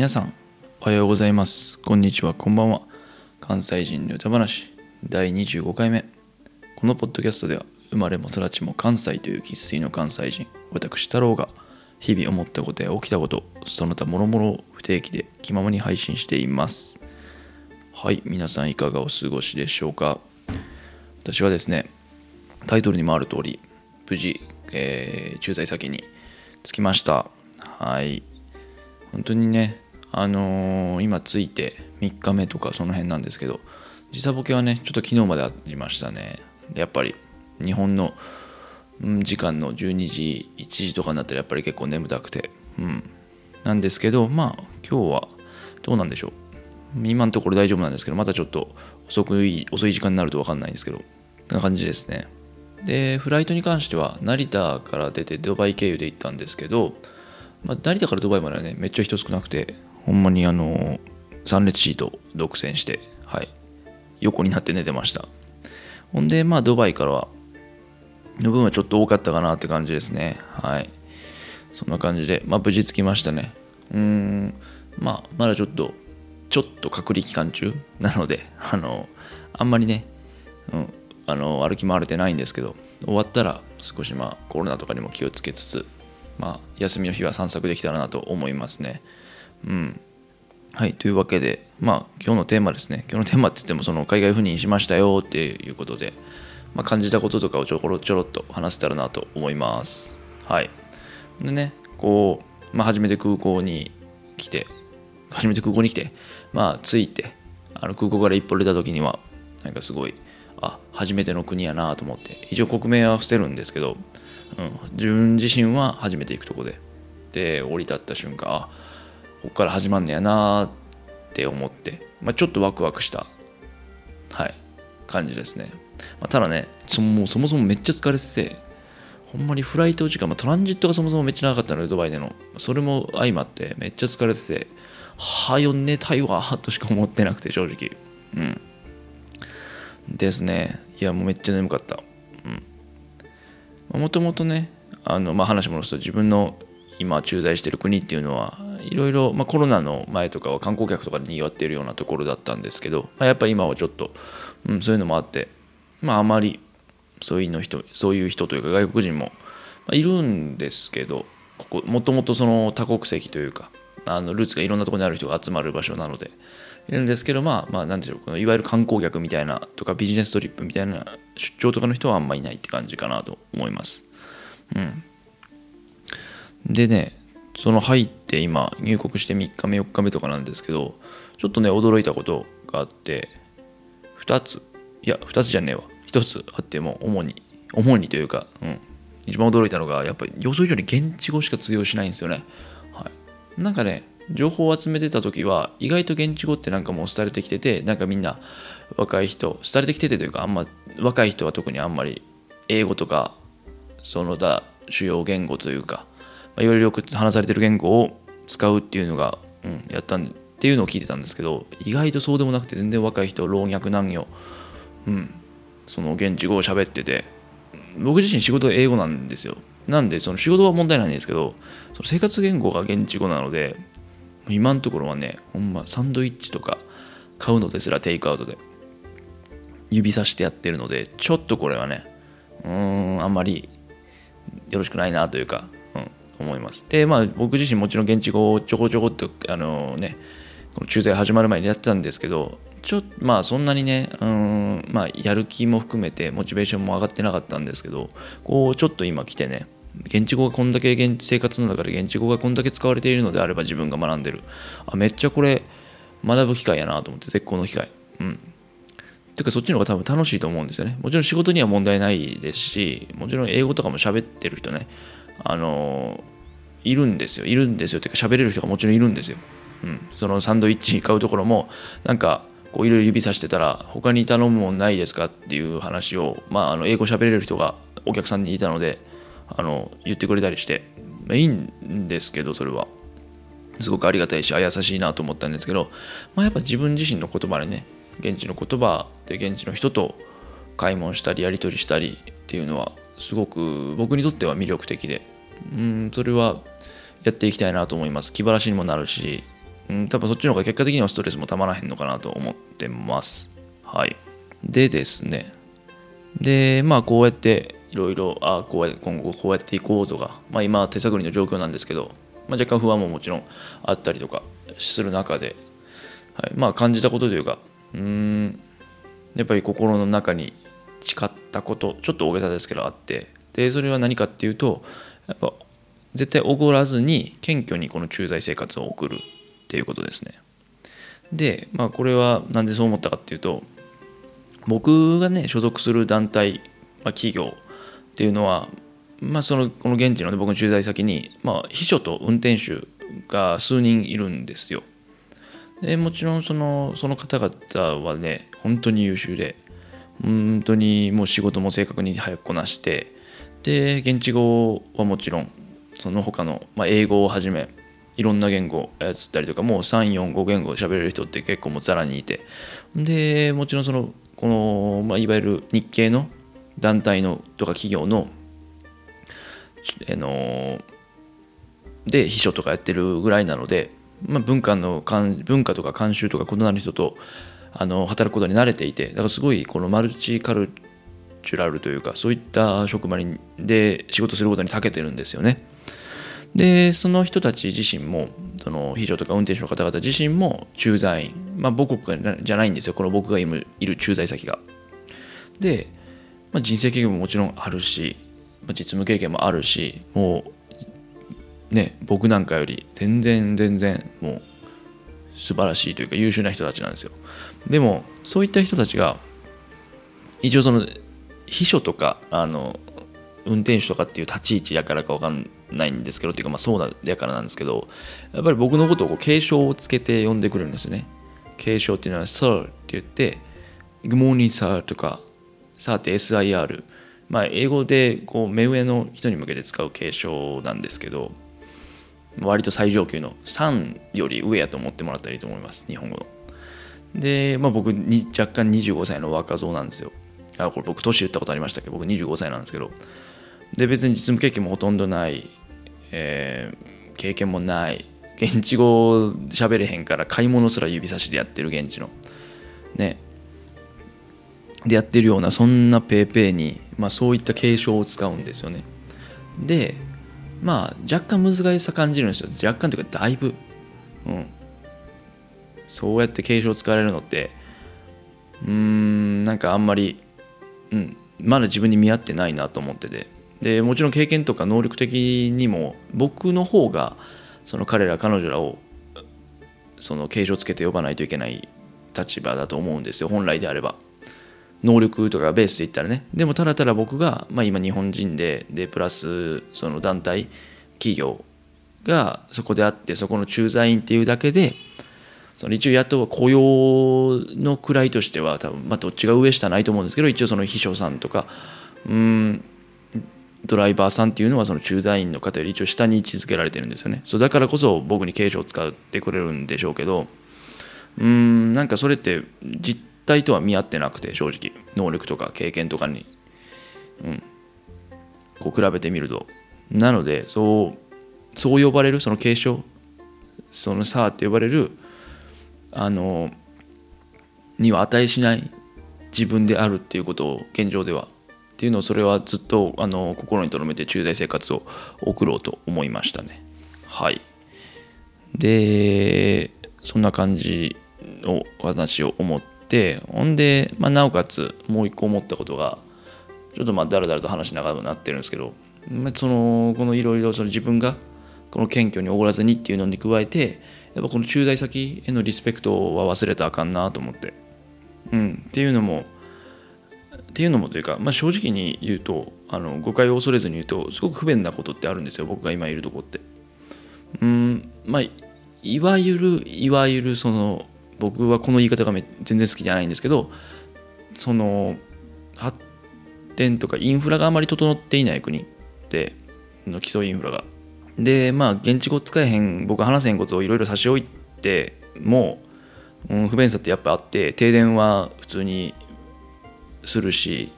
皆さんおはようございます。こんにちは。こんばんは。関西人の歌話第25回目。このポッドキャストでは生まれも育ちも関西という生粋の関西人私太郎が日々思ったことや起きたことその他諸々を不定期で気ままに配信しています。はい皆さんいかがお過ごしでしょうか。私はですねタイトルにもある通り無事、えー駐在先に着きました。はい。本当にねあのー今着いて3日目とかその辺なんですけど時差ボケはねちょっと昨日までありましたね。やっぱり日本の時間の12時1時とかになったらやっぱり結構眠たくて。うん。なんですけどまあ今日はどうなんでしょう。今のところ大丈夫なんですけどまたちょっと遅くい遅い時間になると分かんないんですけどこんな感じですね。でフライトに関しては成田から出てドバイ経由で行ったんですけど、まあ、成田からドバイまではねめっちゃ人少なくてほんまにあの3列シート独占してはい。横になって寝てました。ほんでまあドバイからはの分はちょっと多かったかなって感じですね。はい。そんな感じでまあ無事着きましたね。うーんまあまだちょっとちょっと隔離期間中 なのであのあんまりね、うん、あの歩き回れてないんですけど終わったら少しまあコロナとかにも気をつけつつまあ休みの日は散策できたらなと思いますね。うん。はいというわけでまあ今日のテーマですね。今日のテーマって言ってもその海外赴任しましたよっていうことで、まあ、感じたこととかをちょろちょろっと話せたらなと思います。はい。でねこう、まあ、初めて空港に来て初めて空港に来てまあ着いてあの空港から一歩出た時にはなんかすごいあ初めての国やなと思って一応国名は伏せるんですけど、うん、自分自身は初めて行くとこでで降り立った瞬間あここから始まんねやなって思って、まあ、ちょっとワクワクしたはい感じですね、まあ、ただねそもうそもそもめっちゃ疲れててほんまにフライト時間、まあ、トランジットがそもそもめっちゃ長かったのでドバイでの。それも相まってめっちゃ疲れててはよ寝たいわとしか思ってなくて正直。うん。ですね。いやもうめっちゃ眠かった。うん。もともとねあの、まあ、話戻すと自分の今駐在してる国っていうのはいろいろ、ま、コロナの前とかは観光客とかでにぎわっているようなところだったんですけど、まあ、やっぱ今はちょっと、うん、そういうのもあってまああまりそういうの人そういう人というか外国人も、いるんですけどここもともとその多国籍というかあのルーツがいろんなところにある人が集まる場所なのでいるんですけどまあまあ何でしょうこのいわゆる観光客みたいなとかビジネストリップみたいな出張とかの人はあんまいないって感じかなと思います。うん。でねその入って今入国して3日目4日目とかなんですけどちょっとね驚いたことがあって2つ。いや2つじゃねえわ。1つあっても主に主にというか、うん、一番驚いたのがやっぱり予想以上に現地語しか通用しないんですよね、はい、なんかね情報を集めてた時は意外と現地語ってなんかもう廃れてきててなんかみんな若い人廃れてきててというかあんま若い人は特にあんまり英語とかその他主要言語というか、まあ、いわゆるよく話されてる言語を使うっていうのが、うん、やったんっていうのを聞いてたんですけど意外とそうでもなくて全然若い人老若男女、うん、その現地語を喋ってて僕自身仕事が英語なんですよ。なんでその仕事は問題ないんですけどその生活言語が現地語なので今のところはねほんまサンドイッチとか買うのですらテイクアウトで指さしてやってるのでちょっとこれはねうーんあんまりよろしくないなというか、思います。でまあ僕自身もちろん現地語をちょこちょこっとあのねこの駐在始まる前にやってたんですけどちょっとまあそんなにねうんまあやる気も含めてモチベーションも上がってなかったんですけどこうちょっと今来てね現地語がこんだけ現地生活の中で現地語がこんだけ使われているのであれば自分が学んでる。あめっちゃこれ学ぶ機会やなと思って絶好の機会。うん。てかそっちの方が多分楽しいと思うんですよね。もちろん仕事には問題ないですしもちろん英語とかも喋ってる人ね。あのいるんですよ。いるんですよっていうか喋れる人がもちろんいるんですよ、うん、そのサンドイッチ買うところもなんかこういろいろ指さしてたら他に頼むもんないですかっていう話を、まあ、あの英語喋れる人がお客さんにいたのであの言ってくれたりして、まあ、いいんですけどそれは。すごくありがたいしあ優しいなと思ったんですけど、まあ、やっぱ自分自身の言葉でね現地の言葉で現地の人と買い物したりやり取りしたりっていうのはすごく僕にとっては魅力的でうんそれはやっていきたいなと思います気晴らしにもなるしうん、多分そっちの方が結果的にはストレスもたまらへんのかなと思ってます。はい。でですね。で、まあこうやっていろいろ、あこうや今後こうやっていこうとか、まあ今手探りの状況なんですけど、まあ、若干不安ももちろんあったりとかする中で、はい、まあ感じたことというか、うーん、やっぱり心の中に誓ったこと、ちょっと大げさですけどあって、で、それは何かっていうと、やっぱ絶対おごらずに謙虚にこの駐在生活を送るっていうことですね。で、まあ、これはなんでそう思ったかっていうと僕がね所属する団体、まあ、企業っていうのは、まあ、そのこの現地の、ね、僕の駐在先に、まあ、秘書と運転手が数人いるんですよ。でもちろんそのその方々はね本当に優秀で本当にもう仕事も正確に早くこなしてで現地語はもちろんその他の、まあ、英語をはじめいろんな言語を操ったりとかもう345言語喋れる人って結構もうざらにいて。でもちろんそのこの、まあ、いわゆる日系の団体のとか企業のあので秘書とかやってるぐらいなので、まあ、文化の文化とか慣習とか異なる人とあの働くことに慣れていてだからすごいこのマルチカルチュラルというかそういった職場で仕事することに長けてるんですよね。でその人たち自身もその秘書とか運転手の方々自身も駐在員まあ母国じゃないんですよこの僕がいる駐在先が。で、まあ、人生経験ももちろんあるし、まあ、実務経験もあるしもうね僕なんかより全然全然もう素晴らしいというか優秀な人たちなんですよ。でもそういった人たちが一応その秘書とかあの運転手とかっていう立ち位置やからか分かんないんですけどっていうかまあそうだやからなんですけどやっぱり僕のことをこう継承をつけて呼んでくれるんですね。継承っていうのは Sir って言って Good morning Sir とか Sir って SIR まあ英語でこう目上の人に向けて使う継承なんですけど割と最上級の3より上やと思ってもらったらいいと思います日本語の。で、まあ、僕に若干25歳の若造なんですよ。あこれ僕年言ったことありましたけ？ど僕25歳なんですけど。で別に実務経験もほとんどない、えー、経験もない現地語喋れへんから買い物すら指差しでやってる現地の。ね。でやってるようなそんなペーペーに、まあ、そういった継承を使うんですよね。でまあ若干難しさ感じるんですよ。若干というかだいぶ。うん。そうやって継承使われるのってうーんなんかあんまりうん。まだ自分に見合ってないなと思ってて。でもちろん経験とか能力的にも僕の方がその彼ら彼女らをその継承つけて呼ばないといけない立場だと思うんですよ。本来であれば。能力とかベースで言ったらね。でもただただ僕が、まあ、今日本人ででプラスその団体企業がそこであってそこの駐在員っていうだけでその一応雇う雇用の位としては多分、まあ、どっちが上下ないと思うんですけど一応その秘書さんとかうんドライバーさんっていうのはその駐在員の方より一応下に位置づけられてるんですよね。そうだからこそ僕に継承を使ってくれるんでしょうけどうんなんかそれって実態とは見合ってなくて正直。能力とか経験とかに、うん、こう比べてみると。なのでそうそう呼ばれるその継承そのさって呼ばれるあのには値しない自分であるっていうことを現状では。っていうのをそれはずっとあの心に留めて中大生活を送ろうと思いましたね。はい。でそんな感じの話を思ってほんで、まあ、なおかつもう一個思ったことがちょっとまあだらだらと話しながらなってるんですけど、まあ、そのこのいろいろ自分がこの謙虚におごらずにっていうのに加えてやっぱこの駐在先へのリスペクトは忘れたらあかんなと思って。うん。っていうのもっていうのもというか、まあ、正直に言うとあの誤解を恐れずに言うとすごく不便なことってあるんですよ僕が今いるとこって。うん。まあいわゆるいわゆるその僕はこの言い方が全然好きじゃないんですけどその発展とかインフラがあまり整っていない国って基礎インフラがでまあ現地語使えへん僕話せへんことをいろいろ差し置いても、うん、不便さってやっぱあって停電は普通にするし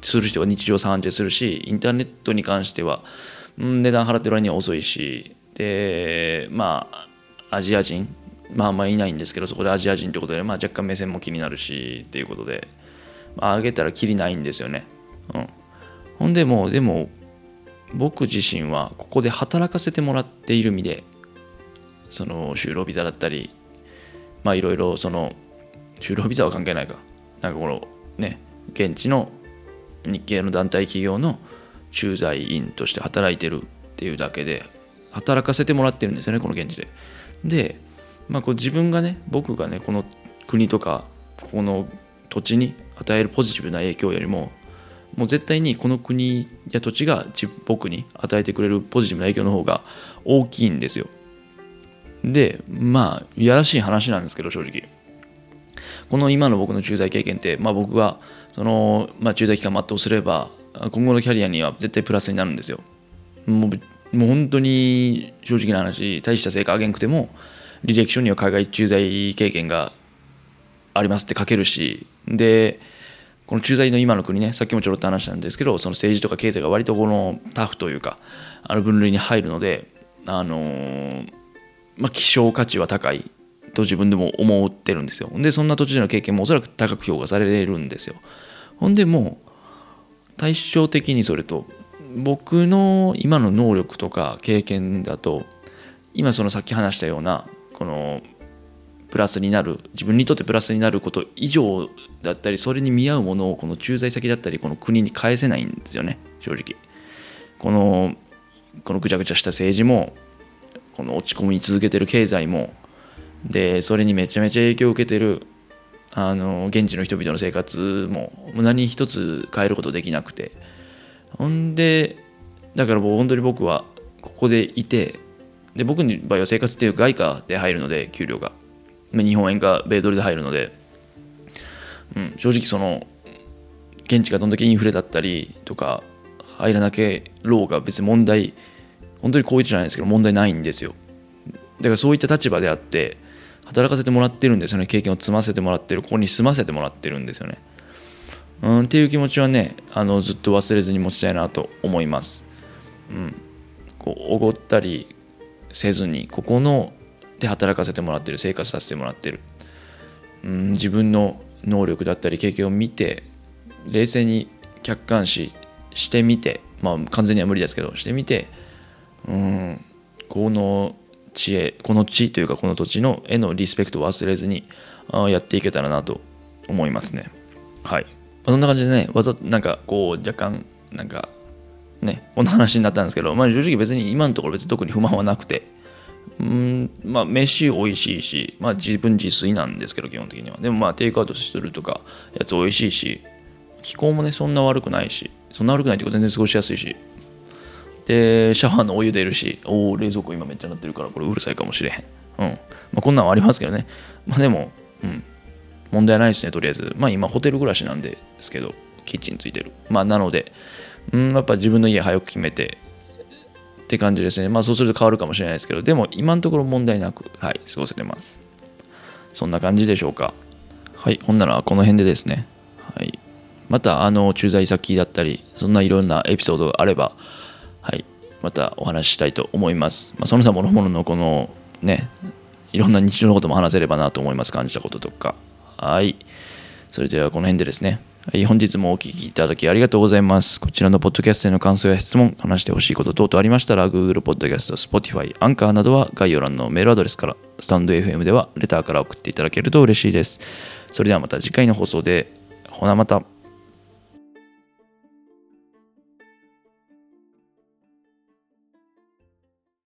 する人は日常茶飯事するしインターネットに関しては、うん、値段払ってる割には遅いしでまあアジア人まああんまいないんですけどそこでアジア人ということで、まあ、若干目線も気になるしっていうことで、まあ、上げたらきりないんですよね。うん、ほんでもうでも僕自身はここで働かせてもらっている身でその就労ビザだったりまあいろいろその就労ビザは関係ないかなんかこのね現地の日系の団体企業の駐在員として働いてるっていうだけで働かせてもらってるんですよねこの現地で。で、まあ、こう自分がね僕がねこの国とかこの土地に与えるポジティブな影響よりももう絶対にこの国や土地が僕に与えてくれるポジティブな影響の方が大きいんですよ。でまあいやらしい話なんですけど正直この今の僕の駐在経験って、まあ、僕がその、まあ、駐在期間全うすれば今後のキャリアには絶対プラスになるんですよ。もうもう本当に正直な話大した成果上げんくても履歴書には海外駐在経験がありますって書けるしでこの駐在の今の国ねさっきもちょろっと話したんですけどその政治とか経済が割とこのタフというかあの分類に入るのであのー、まあ希少価値は高いと自分でも思ってるんですよ。でそんな土地での経験もおそらく高く評価されるんですよ。ほんでもう対照的にそれと僕の今の能力とか経験だと今そのさっき話したようなこのプラスになる自分にとってプラスになること以上だったりそれに見合うものをこの駐在先だったりこの国に返せないんですよね正直。このこのぐちゃぐちゃした政治もこの落ち込み続けてる経済もでそれにめちゃめちゃ影響を受けてるあの現地の人々の生活も何一つ変えることできなくて。ほんでだからもう本当に僕はここでいてで僕の場合は生活っていう外貨で入るので給料が。日本円か米ドルで入るので、うん、正直その現地がどんだけインフレだったりとか入らなけろうが別に問題本当にこう言っじゃないですけど問題ないんですよ。だからそういった立場であって働かせてもらってるんですよね。経験を積ませてもらってるここに住ませてもらってるんですよね。うんっていう気持ちはねあのずっと忘れずに持ちたいなと思います。うんこうおごったりせずにここので働かせてもらってる生活させてもらってる、うん、自分の能力だったり経験を見て冷静に客観視してみてまあ完全には無理ですけどしてみてうんこの地へこの地というかこの土地のへのリスペクトを忘れずにあやっていけたらなと思いますね。はい、まあ、そんな感じでねわざなんかこう若干なんかねこんな話になったんですけど、まあ、正直別に今のところ別に特に不満はなくて。うんまあ飯美味しいし、まあ、自分自炊なんですけど基本的には。でもまあテイクアウトするとかやつ美味しいし気候もねそんな悪くないしそんな悪くないってこと全然過ごしやすいし。でシャワーのお湯出るしおお冷蔵庫今めっちゃなってるからこれうるさいかもしれへん。うん。まあ、こんなんはありますけどね。まあでもうん。問題ないですねとりあえず。まあ今ホテル暮らしなんですけどキッチンついてる。まあなのでうんやっぱ自分の家早く決めてって感じですねまあそうすると変わるかもしれないですけどでも今のところ問題なくはい過ごせてますそんな感じでしょうかはいほんならこの辺でですねはいまたあの駐在先だったりそんないろんなエピソードがあればはい、またお話ししたいと思います。まあ、その他諸々のこのね、いろんな日常のことも話せればなと思います。感じたこととか。はい。それではこの辺でですね。はい、本日もお聴きいただきありがとうございます。こちらのポッドキャストへの感想や質問、話してほしいこと等々ありましたら、Google Podcast、Spotify、アンカーなどは概要欄のメールアドレスから、スタンド FM ではレターから送っていただけると嬉しいです。それではまた次回の放送で、ほなまた。